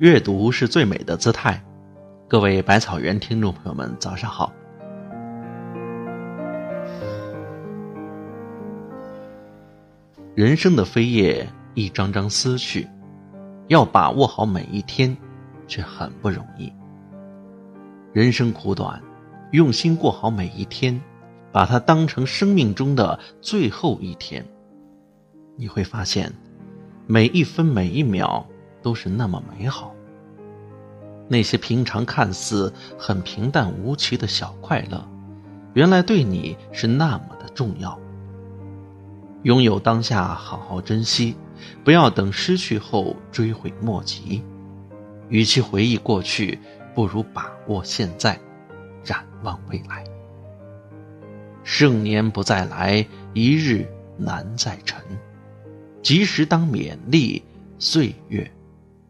阅读是最美的姿态。各位百草园听众朋友们，早上好。人生的飞页一张张撕去，要把握好每一天，却很不容易。人生苦短，用心过好每一天，把它当成生命中的最后一天，你会发现，每一分每一秒都是那么美好。那些平常看似很平淡无奇的小快乐，原来对你是那么的重要。拥有当下，好好珍惜，不要等失去后追悔莫及。与其回忆过去，不如把握现在，展望未来。盛年不再来，一日难再晨。及时当勉励，岁月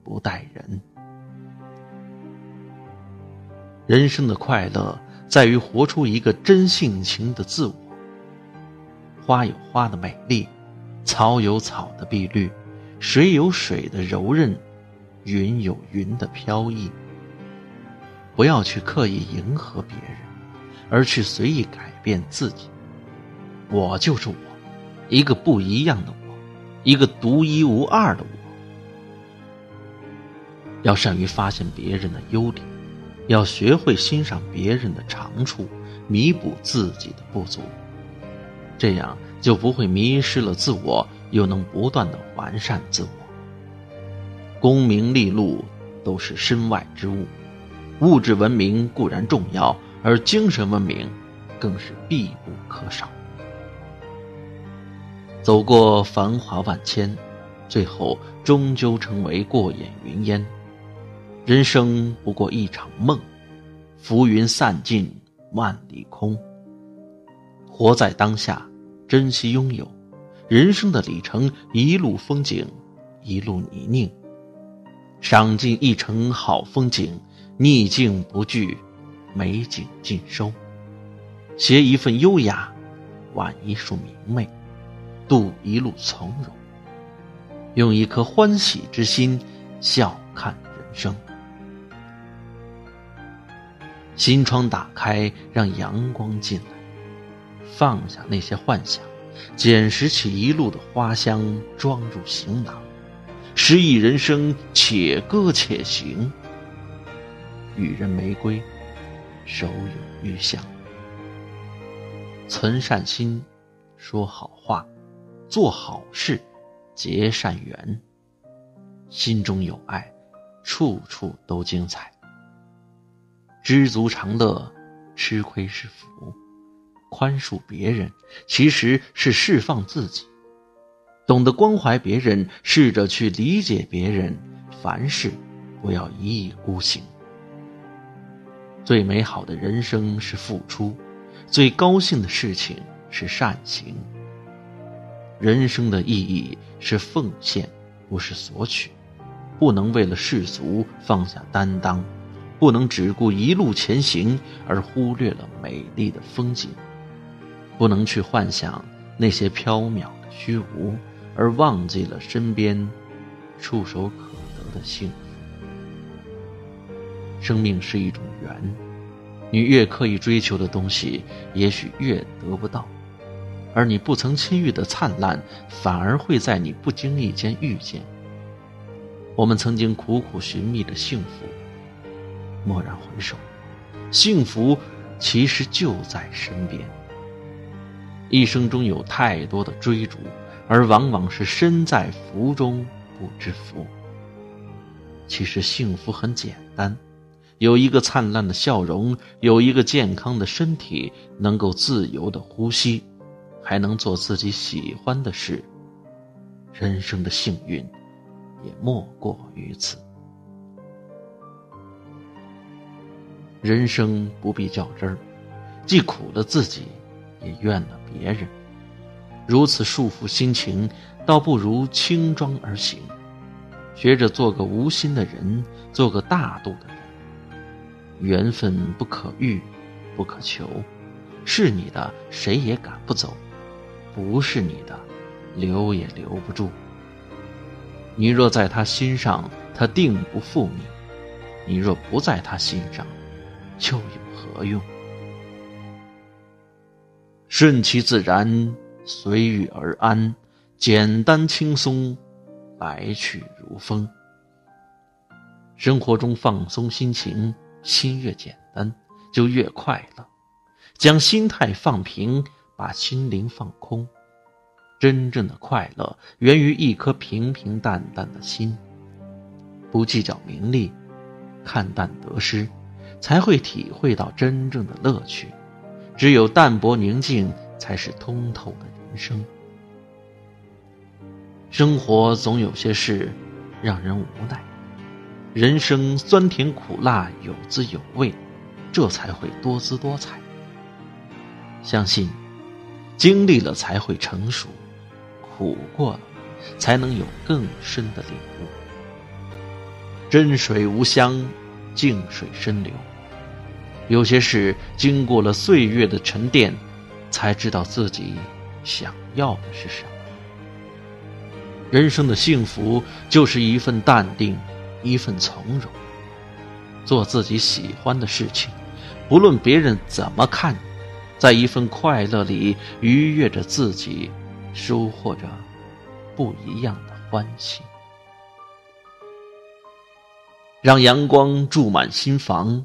不待人。人生的快乐在于活出一个真性情的自我。花有花的美丽，草有草的碧绿，水有水的柔韧，云有云的飘逸。不要去刻意迎合别人，而去随意改变自己。我就是我，一个不一样的我，一个独一无二的我。要善于发现别人的优点，要学会欣赏别人的长处，弥补自己的不足。这样就不会迷失了自我，又能不断的完善自我。功名利禄都是身外之物，物质文明固然重要，而精神文明更是必不可少。走过繁华万千，最后终究成为过眼云烟。人生不过一场梦，浮云散尽，万里空。活在当下，珍惜拥有。人生的里程，一路风景，一路泥泞。赏尽一程好风景，逆境不惧，美景尽收。携一份优雅，挽一束明媚，度一路从容。用一颗欢喜之心，笑看人生。心窗打开，让阳光进来。放下那些幻想，捡拾起一路的花香，装入行囊。诗意人生，且歌且行。予人玫瑰，手有余香。存善心，说好话，做好事，结善缘。心中有爱，处处都精彩。知足常乐，吃亏是福。宽恕别人，其实是释放自己；懂得关怀别人，试着去理解别人。凡事不要一意孤行。最美好的人生是付出，最高兴的事情是善行。人生的意义是奉献，不是索取。不能为了世俗放下担当，不能只顾一路前行而忽略了美丽的风景。不能去幻想那些缥缈的虚无，而忘记了身边触手可得的幸福。生命是一种缘，你越刻意追求的东西，也许越得不到；而你不曾轻遇的灿烂，反而会在你不经意间遇见。我们曾经苦苦寻觅的幸福，蓦然回首，幸福其实就在身边。一生中有太多的追逐，而往往是身在福中不知福。其实幸福很简单，有一个灿烂的笑容，有一个健康的身体，能够自由的呼吸，还能做自己喜欢的事。人生的幸运，也莫过于此。人生不必较真儿，既苦了自己。也怨了别人，如此束缚心情，倒不如轻装而行，学着做个无心的人，做个大度的人。缘分不可遇，不可求，是你的谁也赶不走，不是你的留也留不住。你若在他心上他定不负你。你若不在他心上，又有何用？顺其自然，随遇而安，简单轻松，来去如风。生活中放松心情，心越简单，就越快乐。将心态放平，把心灵放空。真正的快乐源于一颗平平淡淡的心。不计较名利，看淡得失，才会体会到真正的乐趣。只有淡泊宁静，才是通透的人生。生活总有些事让人无奈，人生酸甜苦辣有滋有味，这才会多姿多彩。相信，经历了才会成熟，苦过了，才能有更深的领悟。真水无香，静水深流。有些事经过了岁月的沉淀，才知道自己想要的是什么。人生的幸福就是一份淡定，一份从容。做自己喜欢的事情，不论别人怎么看，在一份快乐里愉悦着自己，收获着不一样的欢喜。让阳光注满心房。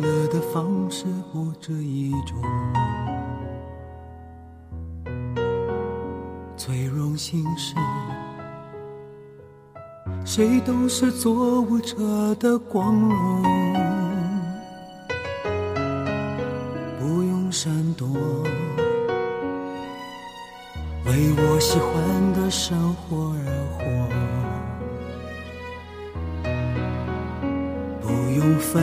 乐的方式，或者一种最荣幸是，谁都是做舞者的光荣，不用闪躲，为我喜欢的生活而活。不用分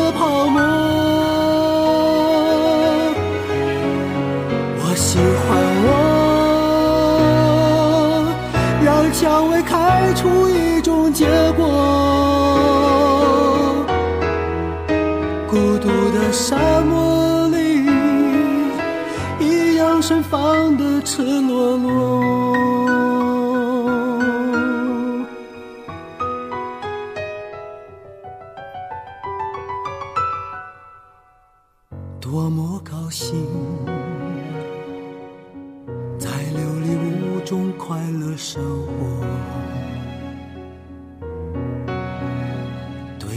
尚未开出一种结果。孤独的沙漠里，一样盛放的赤裸裸。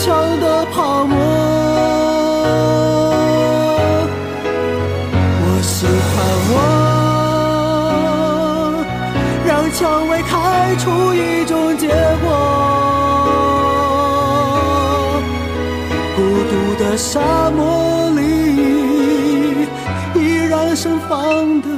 坚强的泡沫。我喜欢我，让蔷薇开出一种结果。孤独的沙漠里，依然盛放的。